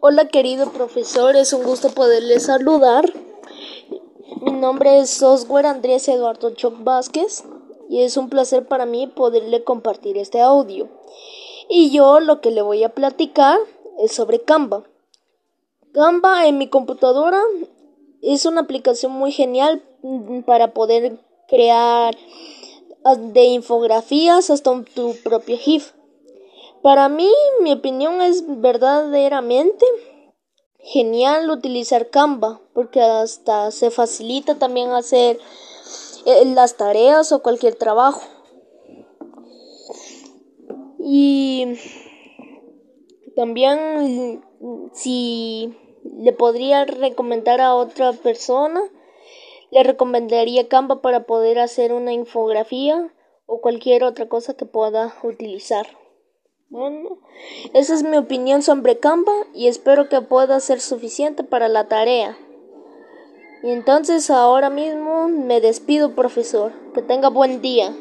Hola querido profesor, es un gusto poderle saludar. Mi nombre es Software Andrés Eduardo Choc Vázquez y es un placer para mí poderle compartir este audio. Y yo lo que le voy a platicar es sobre Canva. Canva en mi computadora es una aplicación muy genial para poder crear ah, de infografías hasta tu propio GIF. Para mí, mi opinión es verdaderamente genial utilizar Canva, porque hasta se facilita también hacer eh, las tareas o cualquier trabajo. Y también si le podría recomendar a otra persona, le recomendaría Canva para poder hacer una infografía o cualquier otra cosa que pueda utilizar. Bueno, esa es mi opinión sobre Canva y espero que pueda ser suficiente para la tarea. Y entonces ahora mismo me despido, profesor. Que tenga buen día.